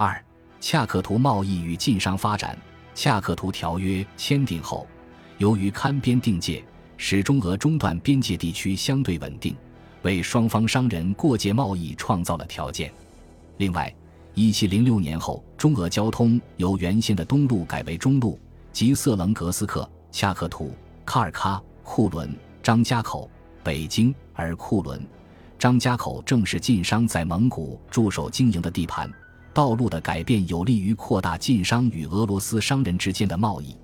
二、恰克图贸易与晋商发展。恰克图条约签订后，由于勘边定界，使中俄中段边界地区相对稳定，为双方商人过界贸易创造了条件。另外，一七零六年后，中俄交通由原先的东路改为中路，即色棱格斯克、恰克图、卡尔喀、库伦、张家口、北京，而库伦、张家口正是晋商在蒙古驻守经营的地盘。道路的改变有利于扩大晋商与俄罗斯商人之间的贸易，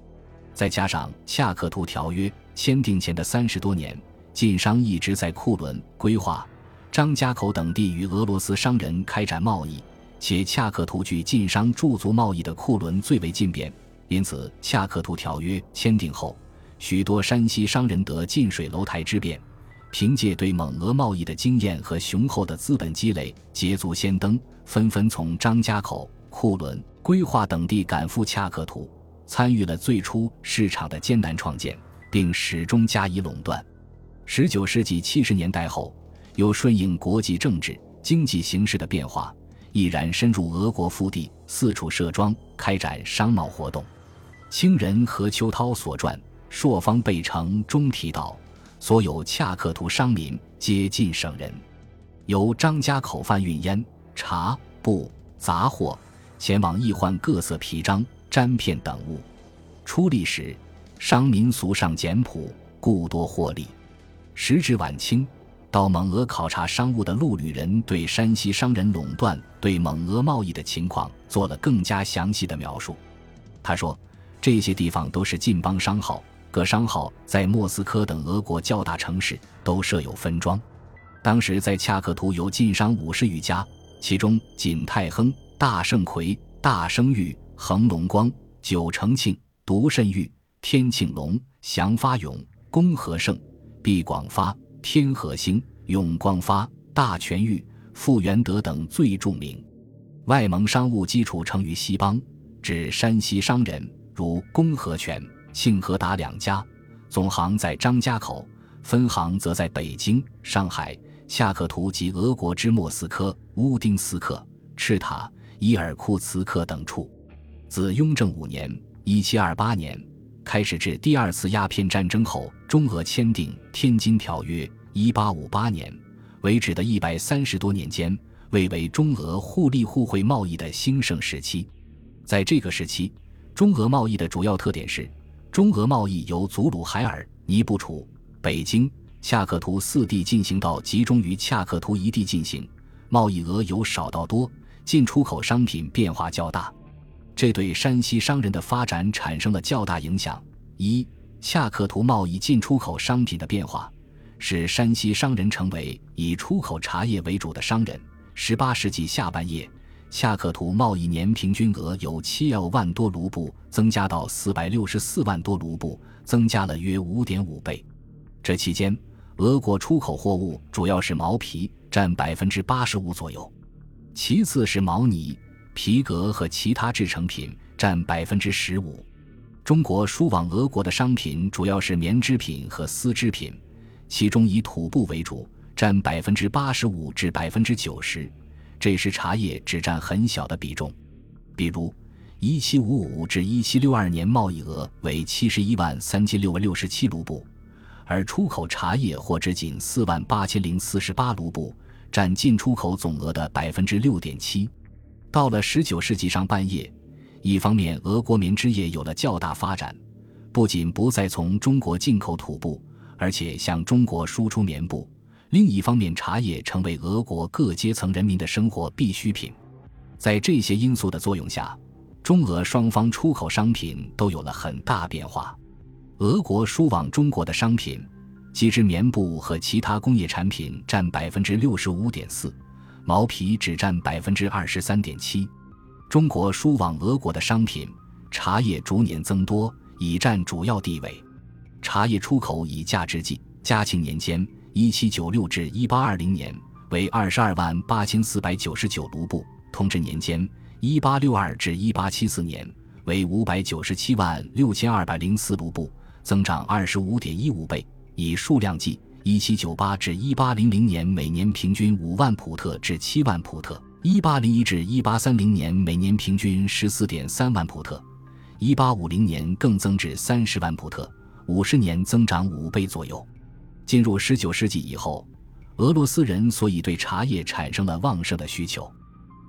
再加上恰克图条约签订前的三十多年，晋商一直在库伦、规划、张家口等地与俄罗斯商人开展贸易，且恰克图距晋商驻足贸易的库伦最为近便，因此恰克图条约签订后，许多山西商人得近水楼台之便。凭借对蒙俄贸易的经验和雄厚的资本积累，捷足先登，纷纷从张家口、库伦、规划等地赶赴恰克图，参与了最初市场的艰难创建，并始终加以垄断。十九世纪七十年代后，又顺应国际政治经济形势的变化，毅然深入俄国腹地，四处设庄，开展商贸活动。清人何秋涛所传《朔方备城》中提到。所有恰克图商民皆晋省人，由张家口贩运烟、茶、布、杂货前往易换各色皮张、毡片等物。出历时，商民俗尚简朴，故多获利。时至晚清，到蒙俄考察商务的陆旅人对山西商人垄断对蒙俄贸易的情况做了更加详细的描述。他说：“这些地方都是晋邦商号。”各商号在莫斯科等俄国较大城市都设有分庄。当时在恰克图有晋商五十余家，其中锦泰亨、大盛奎、大生玉、恒隆光、九成庆、独慎玉、天庆隆、祥发永、恭和盛、毕广发、天和兴、永光发、大全玉、富元德等最著名。外蒙商务基础成于西邦，指山西商人如恭和全。庆和达两家，总行在张家口，分行则在北京、上海、恰克图及俄国之莫斯科、乌丁斯克、赤塔、伊尔库茨克等处。自雍正五年（一七二八年）开始至第二次鸦片战争后，中俄签订《天津条约》（一八五八年）为止的一百三十多年间，谓为中俄互利互惠贸易的兴盛时期。在这个时期，中俄贸易的主要特点是。中俄贸易由祖鲁海尔、尼布楚、北京、恰克图四地进行到集中于恰克图一地进行，贸易额由少到多，进出口商品变化较大，这对山西商人的发展产生了较大影响。一、恰克图贸易进出口商品的变化，使山西商人成为以出口茶叶为主的商人。十八世纪下半叶。恰克图贸易年平均额由七幺万多卢布增加到四百六十四万多卢布，增加了约五点五倍。这期间，俄国出口货物主要是毛皮，占百分之八十五左右；其次是毛呢、皮革和其他制成品，占百分之十五。中国输往俄国的商品主要是棉织品和丝织品，其中以土布为主，占百分之八十五至百分之九十。这时茶叶只占很小的比重，比如，一七五五至一七六二年贸易额为七十一万三千六百六十七卢布，而出口茶叶或只仅四万八千零四十八卢布，占进出口总额的百分之六点七。到了十九世纪上半叶，一方面俄国棉织业有了较大发展，不仅不再从中国进口土布，而且向中国输出棉布。另一方面，茶叶成为俄国各阶层人民的生活必需品。在这些因素的作用下，中俄双方出口商品都有了很大变化。俄国输往中国的商品，机织棉布和其他工业产品占百分之六十五点四，毛皮只占百分之二十三点七。中国输往俄国的商品，茶叶逐年增多，已占主要地位。茶叶出口以价值计，嘉庆年间。一七九六至一八二零年为二十二万八千四百九十九卢布，同治年间一八六二至一八七四年为五百九十七万六千二百零四卢布，增长二十五点一五倍。以数量计，一七九八至一八零零年每年平均五万普特至七万普特，一八零一至一八三零年每年平均十四点三万普特，一八五零年更增至三十万普特，五十年增长五倍左右。进入十九世纪以后，俄罗斯人所以对茶叶产生了旺盛的需求，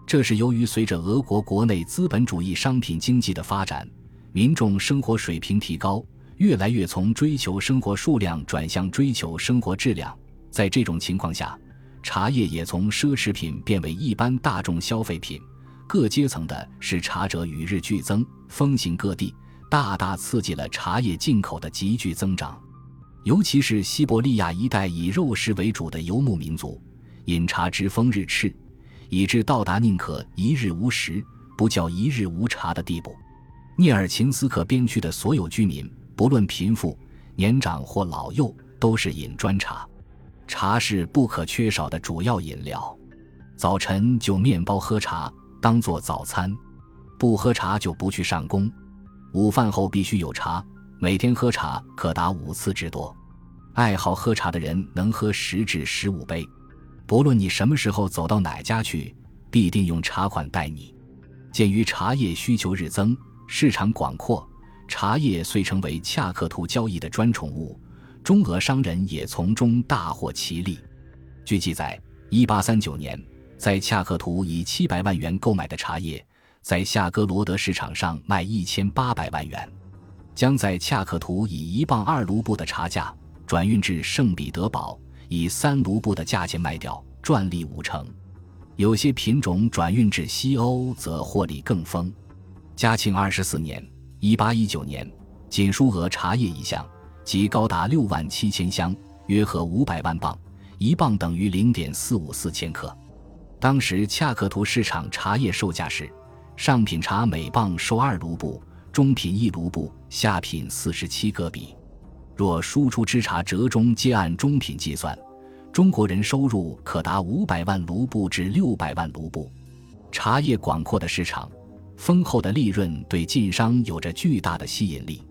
这是由于随着俄国国内资本主义商品经济的发展，民众生活水平提高，越来越从追求生活数量转向追求生活质量。在这种情况下，茶叶也从奢侈品变为一般大众消费品，各阶层的视茶者与日俱增，风行各地，大大刺激了茶叶进口的急剧增长。尤其是西伯利亚一带以肉食为主的游牧民族，饮茶之风日炽，以致到达宁可一日无食，不叫一日无茶的地步。涅尔琴斯克边区的所有居民，不论贫富、年长或老幼，都是饮砖茶。茶是不可缺少的主要饮料，早晨就面包喝茶当做早餐，不喝茶就不去上工。午饭后必须有茶，每天喝茶可达五次之多。爱好喝茶的人能喝十至十五杯，不论你什么时候走到哪家去，必定用茶款待你。鉴于茶叶需求日增，市场广阔，茶叶遂成为恰克图交易的专宠物。中俄商人也从中大获其利。据记载，一八三九年，在恰克图以七百万元购买的茶叶，在夏哥罗德市场上卖一千八百万元，将在恰克图以一磅二卢布的茶价转运至圣彼得堡，以三卢布的价钱卖掉，赚利五成。有些品种转运至西欧，则获利更丰。嘉庆二十四年（一八一九年），仅输俄茶叶一项。即高达六万七千箱，约合五百万磅，一磅等于零点四五四千克。当时恰克图市场茶叶售价是：上品茶每磅收二卢布，中品一卢布，下品四十七戈比。若输出之茶折中皆按中品计算，中国人收入可达五百万卢布至六百万卢布。茶叶广阔的市场，丰厚的利润，对晋商有着巨大的吸引力。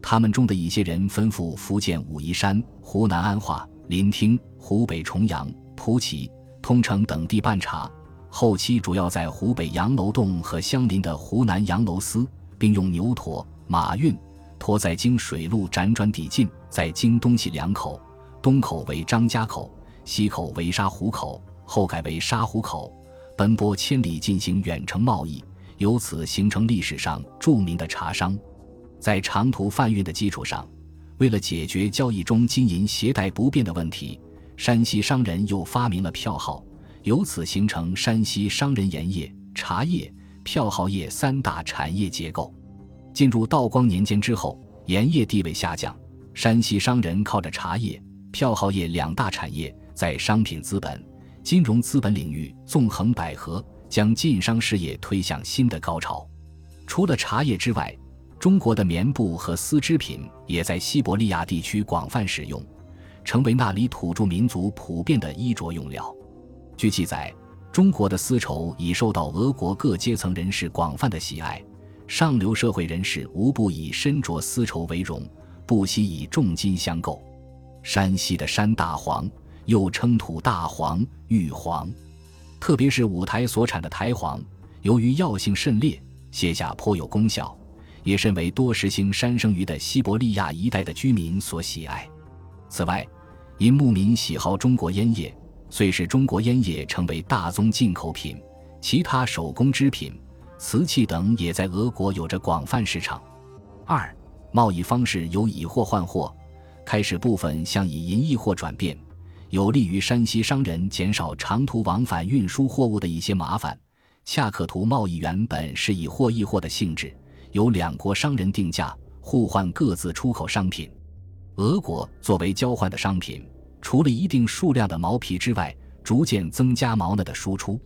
他们中的一些人吩咐福建武夷山、湖南安化、临听、湖北重阳、蒲圻、通城等地办茶，后期主要在湖北杨楼洞和相邻的湖南杨楼司，并用牛驼、马运拖在经水路辗转抵近，在经东西两口，东口为张家口，西口为沙湖口，后改为沙湖口，奔波千里进行远程贸易，由此形成历史上著名的茶商。在长途贩运的基础上，为了解决交易中金银携带不便的问题，山西商人又发明了票号，由此形成山西商人盐业、茶叶、票号业三大产业结构。进入道光年间之后，盐业地位下降，山西商人靠着茶叶、票号业两大产业，在商品资本、金融资本领域纵横捭阖，将晋商事业推向新的高潮。除了茶叶之外，中国的棉布和丝织品也在西伯利亚地区广泛使用，成为那里土著民族普遍的衣着用料。据记载，中国的丝绸已受到俄国各阶层人士广泛的喜爱，上流社会人士无不以身着丝绸为荣，不惜以重金相购。山西的山大黄，又称土大黄、玉黄，特别是五台所产的台黄，由于药性甚烈，卸下颇有功效。也甚为多食性山生鱼的西伯利亚一带的居民所喜爱。此外，因牧民喜好中国烟叶，遂使中国烟叶成为大宗进口品。其他手工织品、瓷器等也在俄国有着广泛市场。二、贸易方式由以货换货，开始部分向以银易货转变，有利于山西商人减少长途往返运输货物的一些麻烦。恰克图贸易原本是以货易货的性质。由两国商人定价，互换各自出口商品。俄国作为交换的商品，除了一定数量的毛皮之外，逐渐增加毛呢的输出。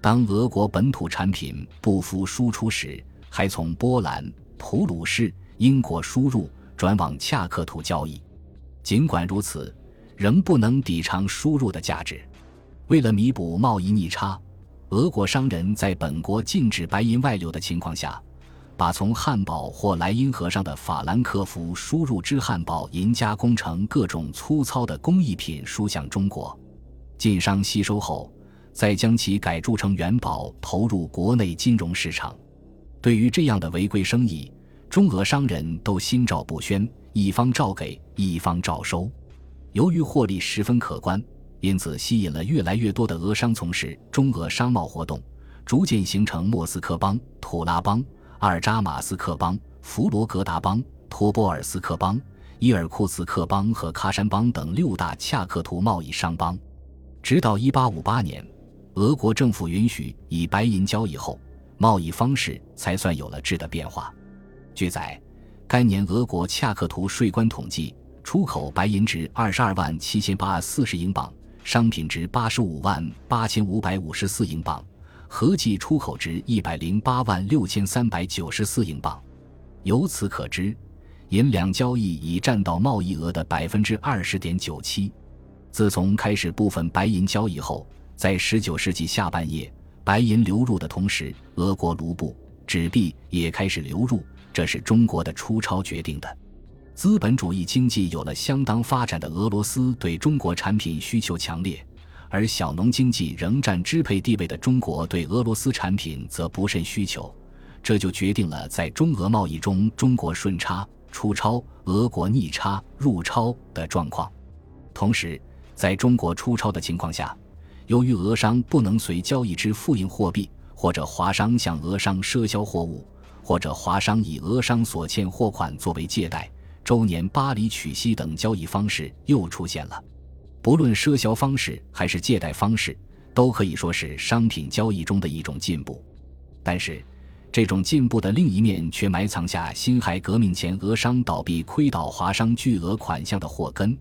当俄国本土产品不敷输出时，还从波兰、普鲁士、英国输入，转往恰克图交易。尽管如此，仍不能抵偿输入的价值。为了弥补贸易逆差，俄国商人在本国禁止白银外流的情况下。把从汉堡或莱茵河上的法兰克福输入之汉堡银加工成各种粗糙的工艺品输向中国，晋商吸收后，再将其改铸成元宝，投入国内金融市场。对于这样的违规生意，中俄商人都心照不宣，一方照给，一方照收。由于获利十分可观，因此吸引了越来越多的俄商从事中俄商贸活动，逐渐形成莫斯科帮、土拉帮、阿尔扎马斯克邦、弗罗格达邦、托波尔斯克邦。伊尔库茨克邦和喀山邦等六大恰克图贸易商帮，直到1858年，俄国政府允许以白银交易后，贸易方式才算有了质的变化。据载，该年俄国恰克图税关统计，出口白银值22万7840英镑，商品值85万8554英镑，合计出口值108万6394英镑。由此可知。银两交易已占到贸易额的百分之二十点九七。自从开始部分白银交易后，在十九世纪下半叶，白银流入的同时，俄国卢布、纸币也开始流入，这是中国的出超决定的。资本主义经济有了相当发展的俄罗斯对中国产品需求强烈，而小农经济仍占支配地位的中国对俄罗斯产品则不甚需求，这就决定了在中俄贸易中中国顺差。出超，俄国逆差入超的状况。同时，在中国出超的情况下，由于俄商不能随交易之付印货币，或者华商向俄商赊销货物，或者华商以俄商所欠货款作为借贷，周年巴黎取息等交易方式又出现了。不论赊销方式还是借贷方式，都可以说是商品交易中的一种进步。但是，这种进步的另一面，却埋藏下辛亥革命前俄商倒闭、亏倒华商巨额款项的祸根，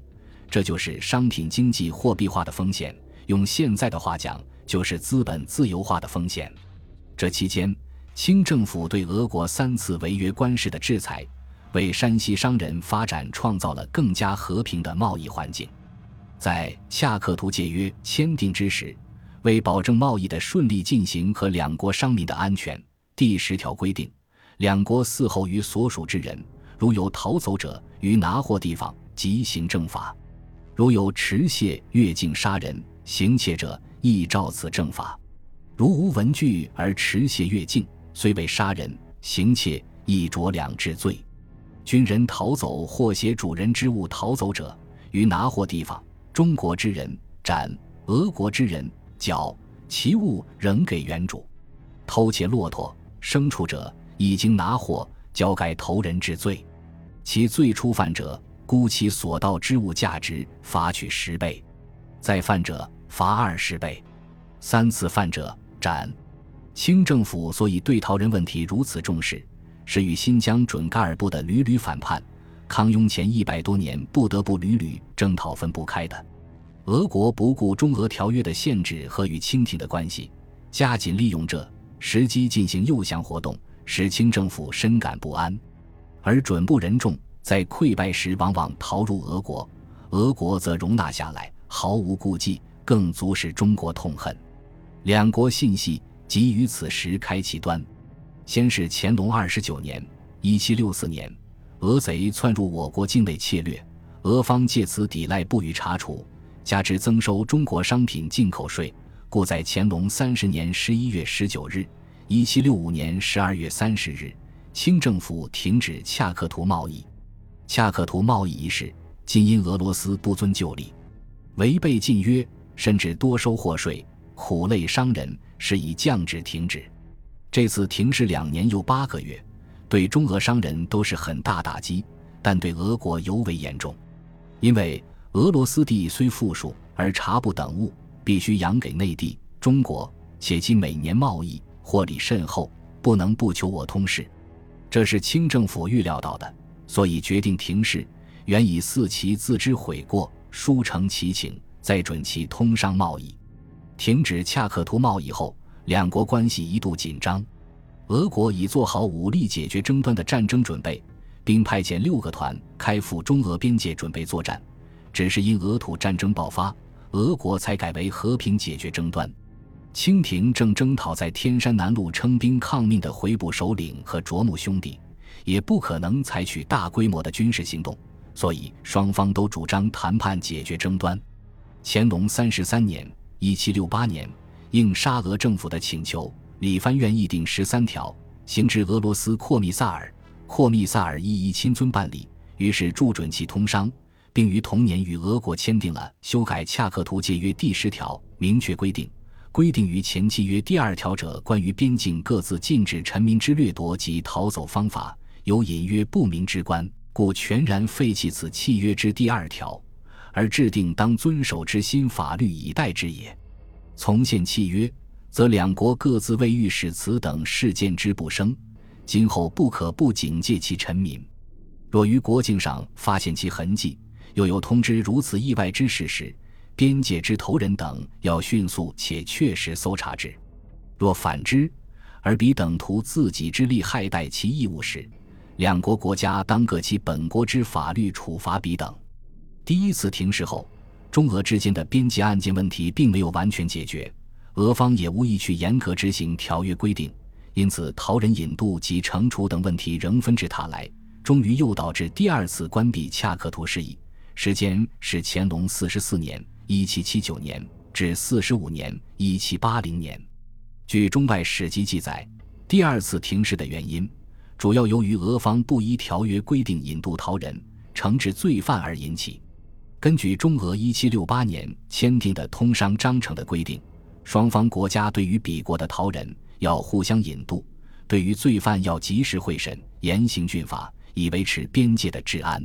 这就是商品经济货币化的风险。用现在的话讲，就是资本自由化的风险。这期间，清政府对俄国三次违约官事的制裁，为山西商人发展创造了更加和平的贸易环境。在恰克图界约签订之时，为保证贸易的顺利进行和两国商民的安全。第十条规定，两国嗣后于所属之人，如有逃走者，于拿货地方即行正法；如有持械越境杀人、行窃者，亦照此正法。如无文具而持械越境，虽为杀人、行窃，亦着两治罪。军人逃走或携主人之物逃走者，于拿货地方，中国之人斩，俄国之人绞，其物仍给原主。偷窃骆驼。牲畜者，已经拿货，交改投人治罪；其最初犯者，估其所盗之物价值，罚取十倍；再犯者，罚二十倍；三次犯者，斩。清政府所以对逃人问题如此重视，是与新疆准噶尔部的屡屡反叛、康雍前一百多年不得不屡屡征讨分不开的。俄国不顾中俄条约的限制和与清廷的关系，加紧利用这。时机进行诱降活动，使清政府深感不安，而准部人众在溃败时往往逃入俄国，俄国则容纳下来，毫无顾忌，更足使中国痛恨。两国信息即于此时开其端。先是乾隆二十九年（一七六四年），俄贼窜入我国境内窃掠，俄方借此抵赖不予查处，加之增收中国商品进口税。故在乾隆三十年十一月十九日（一七六五年十二月三十日），清政府停止恰克图贸易。恰克图贸易一事，今因俄罗斯不遵旧例，违背禁约，甚至多收货税，苦累商人，是以降旨停止。这次停驶两年又八个月，对中俄商人都是很大打击，但对俄国尤为严重，因为俄罗斯地虽富庶，而茶布等物。必须养给内地、中国，且其每年贸易获利甚厚，不能不求我通事。这是清政府预料到的，所以决定停事，原以四其自知悔过，书成其请，再准其通商贸易。停止恰克图贸易后，两国关系一度紧张。俄国已做好武力解决争端的战争准备，并派遣六个团开赴中俄边界准备作战，只是因俄土战争爆发。俄国才改为和平解决争端，清廷正征讨在天山南路称兵抗命的回部首领和卓木兄弟，也不可能采取大规模的军事行动，所以双方都主张谈判解决争端。乾隆三十三年（一七六八年），应沙俄政府的请求，里藩院议定十三条，行至俄罗斯阔密萨尔，阔密萨尔一一亲遵办理，于是注准其通商，并于同年与俄国签订了修改恰克图界约第十条，明确规定，规定于前契约第二条者关于边境各自禁止臣民之掠夺及逃走方法，有隐约不明之关，故全然废弃此契约之第二条，而制定当遵守之新法律以待之也。从现契约，则两国各自为御史此等事件之不生，今后不可不警戒其臣民。若于国境上发现其痕迹，又有通知如此意外之事时，边界之头人等要迅速且确实搜查之。若反之，而彼等图自己之力害待其义务时，两国国家当各其本国之法律处罚彼等。第一次停事后。中俄之间的边界案件问题并没有完全解决，俄方也无意去严格执行条约规定，因此逃人引渡及惩处等问题仍纷至沓来，终于又导致第二次关闭恰克图事宜，时间是乾隆四十四年（一七七九年）至四十五年（一七八零年）。据中外史籍记载，第二次停事的原因，主要由于俄方不依条约规定引渡逃人、惩治罪犯而引起。根据中俄一七六八年签订的通商章程的规定，双方国家对于彼国的逃人要互相引渡，对于罪犯要及时会审，严刑峻法，以维持边界的治安。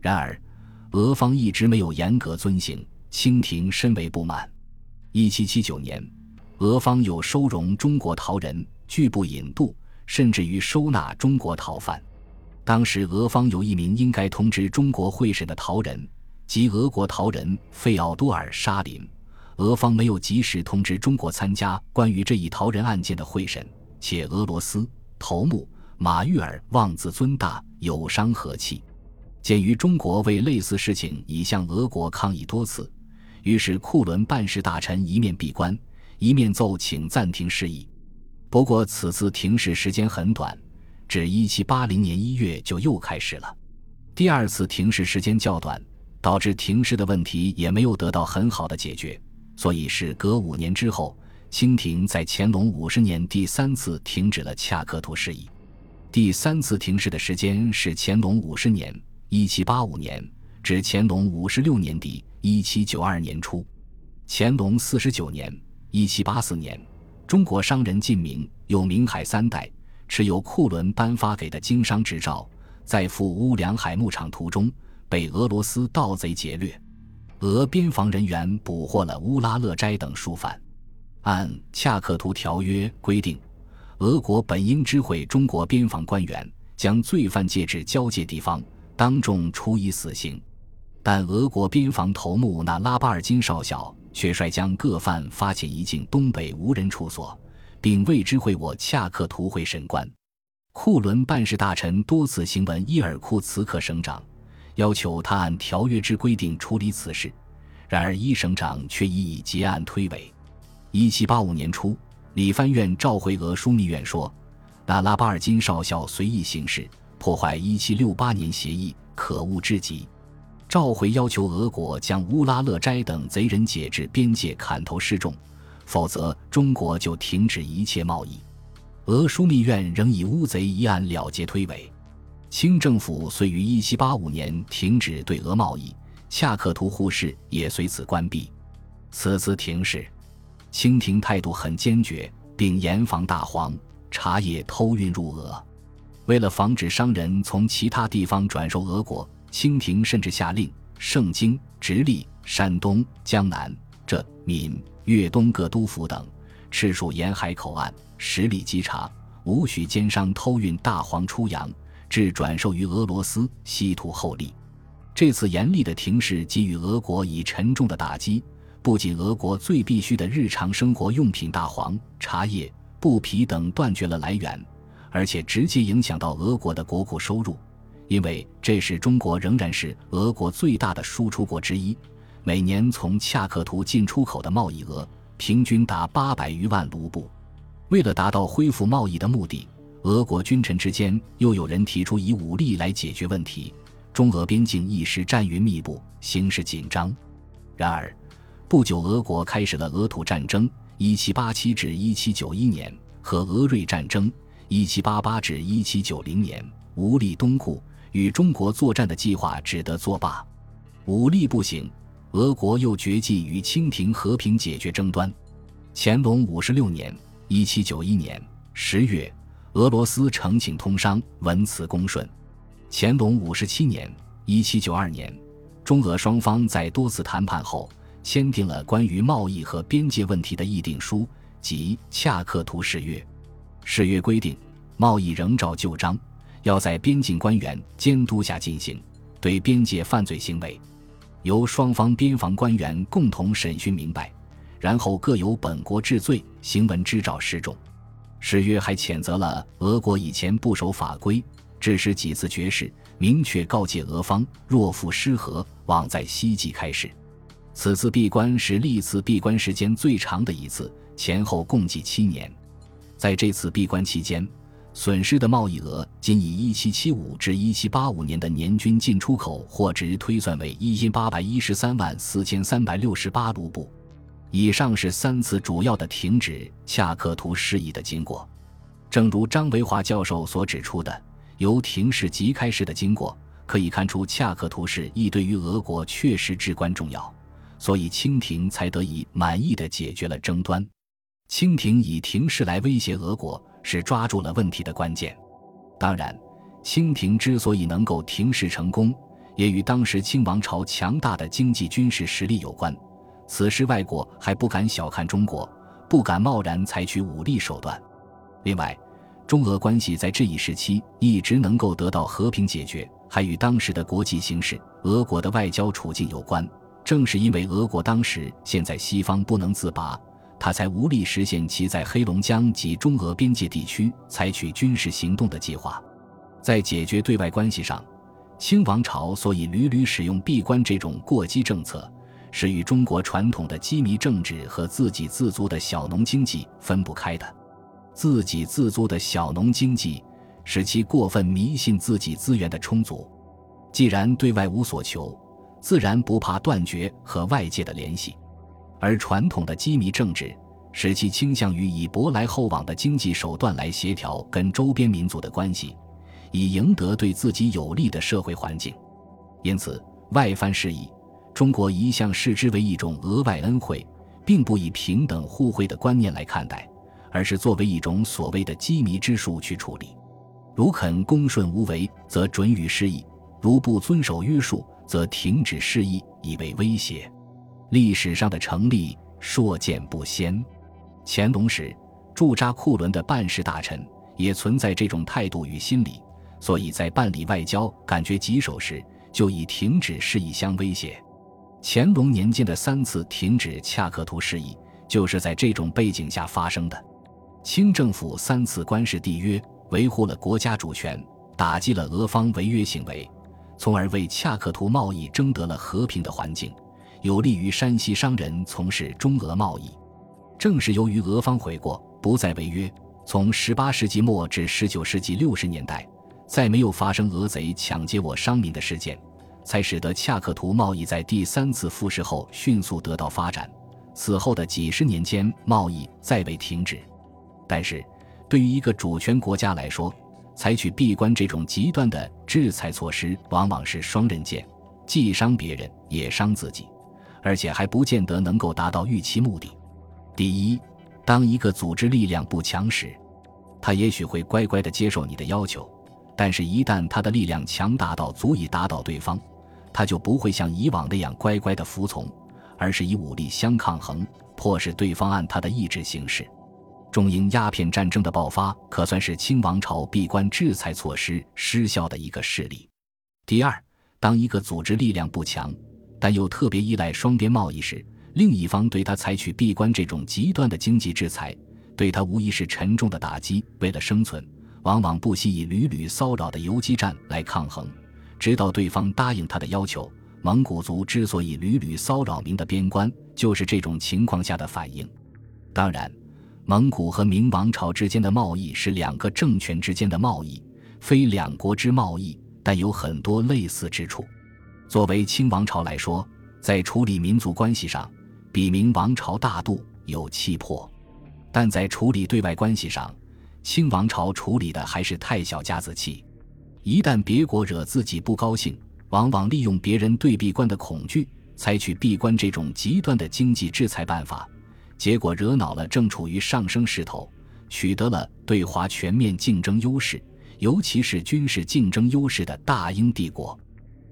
然而，俄方一直没有严格遵行，清廷深为不满。一七七九年，俄方有收容中国逃人，拒不引渡，甚至于收纳中国逃犯。当时，俄方有一名应该通知中国会审的逃人。即俄国逃人费奥多尔·沙林，俄方没有及时通知中国参加关于这一逃人案件的会审，且俄罗斯头目马玉尔妄自尊大，有伤和气。鉴于中国为类似事情已向俄国抗议多次，于是库伦办事大臣一面闭关，一面奏请暂停事宜。不过此次停事时间很短，至一七八零年一月就又开始了。第二次停事时间较短。导致停事的问题也没有得到很好的解决，所以是隔五年之后，清廷在乾隆五十年第三次停止了恰克图事宜。第三次停市的时间是乾隆五十年（一七八五年）至乾隆五十六年底（一七九二年初）。乾隆四十九年（一七八四年），中国商人晋明有明海三代，持有库伦颁发给的经商执照，在赴乌梁海牧场途中。被俄罗斯盗贼劫掠，俄边防人员捕获了乌拉勒斋等数犯。按恰克图条约规定，俄国本应知会中国边防官员，将罪犯借至交界地方，当众处以死刑。但俄国边防头目那拉巴尔金少校却率将各犯发遣移境东北无人处所，并未知会我恰克图会审官。库伦办事大臣多次行文伊尔库茨克省长。要求他按条约之规定处理此事，然而一省长却已以结案推诿。一七八五年初，理藩院召回俄枢密院说：“那拉巴尔金少校随意行事，破坏一七六八年协议，可恶至极。”召回要求俄国将乌拉勒斋等贼人解至边界砍头示众，否则中国就停止一切贸易。俄枢密院仍以乌贼一案了结推诿。清政府遂于1785年停止对俄贸易，恰克图互市也随此关闭。此次停市，清廷态度很坚决，并严防大黄茶叶偷运入俄。为了防止商人从其他地方转售俄国，清廷甚至下令盛京、直隶、山东、江南、浙、闽、粤东各督府等，赤属沿海口岸实力稽查，无许奸商偷运大黄出洋。至转售于俄罗斯，稀土厚利。这次严厉的停市给予俄国以沉重的打击，不仅俄国最必需的日常生活用品大黄、茶叶、布匹等断绝了来源，而且直接影响到俄国的国库收入。因为这时中国仍然是俄国最大的输出国之一，每年从恰克图进出口的贸易额平均达八百余万卢布。为了达到恢复贸易的目的。俄国君臣之间又有人提出以武力来解决问题，中俄边境一时战云密布，形势紧张。然而，不久俄国开始了俄土战争，（1787 至1791年）和俄瑞战争 （1788 至1790年）无力东顾，与中国作战的计划只得作罢。武力不行，俄国又决计与清廷和平解决争端。乾隆五十六年（一七九一年）十月，俄罗斯呈请通商，文辞恭顺。乾隆五十七年（一七九二年），中俄双方在多次谈判后，签订了关于贸易和边界问题的议定书，即《恰克图誓约》。誓约规定，贸易仍照旧章，要在边境官员监督下进行，对边界犯罪行为，由双方边防官员共同审讯明白。然后各有本国治罪，行文之诏示众。誓约还谴责了俄国以前不守法规，致使几次绝事，明确告诫俄方若复失和，枉在希冀开始。此次闭关是历次闭关时间最长的一次，前后共计七年。在这次闭关期间，损失的贸易额仅以1775至1785年的年均进出口货值推算为一千八百一十三万四千三百六十八卢布。以上是三次主要的停止恰克图示意的经过，正如张维华教授所指出的，由停事即开始的经过可以看出，恰克图示意对于俄国确实至关重要，所以清廷才得以满意的解决了争端。清廷以停事来威胁俄国，是抓住了问题的关键。当然，清廷之所以能够停事成功，也与当时清王朝强大的经济军事实力有关。此时，外国还不敢小看中国，不敢贸然采取武力手段。另外，中俄关系在这一时期一直能够得到和平解决，还与当时的国际形势、俄国的外交处境有关。正是因为俄国当时现在西方不能自拔，他才无力实现其在黑龙江及中俄边界地区采取军事行动的计划。在解决对外关系上，清王朝所以屡屡使用闭关这种过激政策。是与中国传统的机密政治和自给自足的小农经济分不开的。自给自足的小农经济使其过分迷信自己资源的充足，既然对外无所求，自然不怕断绝和外界的联系；而传统的机密政治使其倾向于以舶来后往的经济手段来协调跟周边民族的关系，以赢得对自己有利的社会环境。因此，外藩事宜。中国一向视之为一种额外恩惠，并不以平等互惠的观念来看待，而是作为一种所谓的机密之术去处理。如肯恭顺无为，则准予施意；如不遵守约束，则停止示意，以为威胁。历史上的成立硕见不鲜。乾隆时驻扎库伦的办事大臣也存在这种态度与心理，所以在办理外交感觉棘手时，就以停止示意相威胁。乾隆年间的三次停止恰克图示意，就是在这种背景下发生的。清政府三次官事缔约，维护了国家主权，打击了俄方违约行为，从而为恰克图贸易争得了和平的环境，有利于山西商人从事中俄贸易。正是由于俄方悔过，不再违约，从18世纪末至19世纪60年代，再没有发生俄贼抢劫我商民的事件。才使得恰克图贸易在第三次复试后迅速得到发展。此后的几十年间，贸易再未停止。但是，对于一个主权国家来说，采取闭关这种极端的制裁措施，往往是双刃剑，既伤别人，也伤自己，而且还不见得能够达到预期目的。第一，当一个组织力量不强时，他也许会乖乖地接受你的要求；但是，一旦他的力量强大到足以打倒对方，他就不会像以往那样乖乖的服从，而是以武力相抗衡，迫使对方按他的意志行事。中英鸦片战争的爆发，可算是清王朝闭关制裁措施失效的一个事例。第二，当一个组织力量不强，但又特别依赖双边贸易时，另一方对他采取闭关这种极端的经济制裁，对他无疑是沉重的打击。为了生存，往往不惜以屡屡骚扰的游击战来抗衡。直到对方答应他的要求，蒙古族之所以屡屡骚扰明的边关，就是这种情况下的反应。当然，蒙古和明王朝之间的贸易是两个政权之间的贸易，非两国之贸易，但有很多类似之处。作为清王朝来说，在处理民族关系上，比明王朝大度有气魄。但在处理对外关系上，清王朝处理的还是太小家子气。一旦别国惹自己不高兴，往往利用别人对闭关的恐惧，采取闭关这种极端的经济制裁办法，结果惹恼了正处于上升势头、取得了对华全面竞争优势，尤其是军事竞争优势的大英帝国。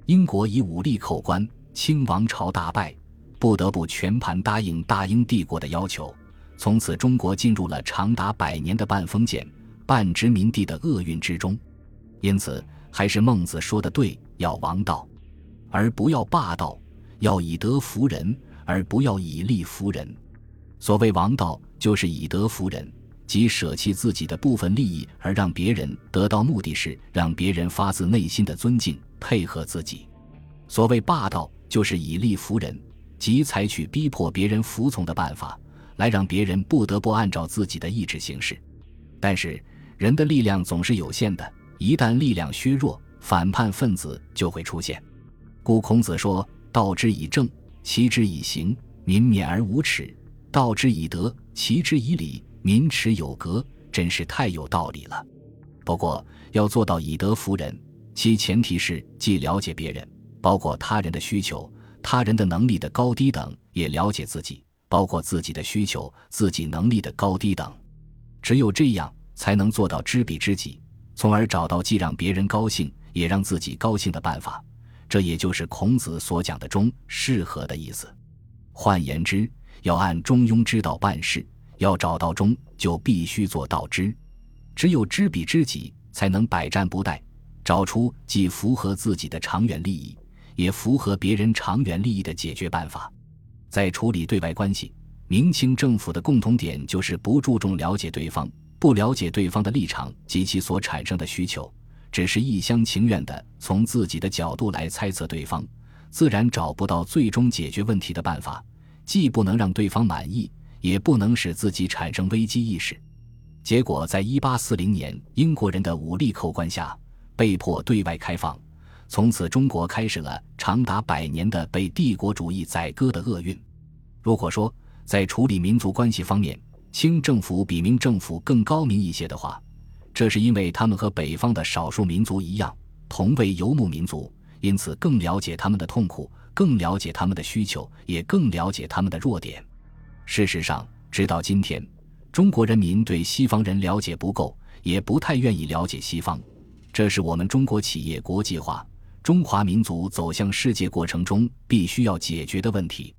英国以武力扣关，清王朝大败，不得不全盘答应大英帝国的要求。从此，中国进入了长达百年的半封建、半殖民地的厄运之中。因此，还是孟子说的对：要王道，而不要霸道；要以德服人，而不要以利服人。所谓王道，就是以德服人，即舍弃自己的部分利益，而让别人得到，目的是让别人发自内心的尊敬、配合自己。所谓霸道，就是以利服人，即采取逼迫别人服从的办法，来让别人不得不按照自己的意志行事。但是，人的力量总是有限的。一旦力量削弱，反叛分子就会出现。故孔子说：“道之以政，齐之以刑，民免而无耻；道之以德，齐之以礼，民耻有格。”真是太有道理了。不过，要做到以德服人，其前提是既了解别人，包括他人的需求、他人的能力的高低等，也了解自己，包括自己的需求、自己能力的高低等。只有这样，才能做到知彼知己。从而找到既让别人高兴也让自己高兴的办法，这也就是孔子所讲的“中适合”的意思。换言之，要按中庸之道办事，要找到中，就必须做道知。只有知彼知己，才能百战不殆，找出既符合自己的长远利益，也符合别人长远利益的解决办法。在处理对外关系，明清政府的共同点就是不注重了解对方。不了解对方的立场及其所产生的需求，只是一厢情愿的从自己的角度来猜测对方，自然找不到最终解决问题的办法，既不能让对方满意，也不能使自己产生危机意识。结果，在一八四零年，英国人的武力扣关下，被迫对外开放，从此中国开始了长达百年的被帝国主义宰割的厄运。如果说在处理民族关系方面，清政府比明政府更高明一些的话，这是因为他们和北方的少数民族一样，同为游牧民族，因此更了解他们的痛苦，更了解他们的需求，也更了解他们的弱点。事实上，直到今天，中国人民对西方人了解不够，也不太愿意了解西方，这是我们中国企业国际化、中华民族走向世界过程中必须要解决的问题。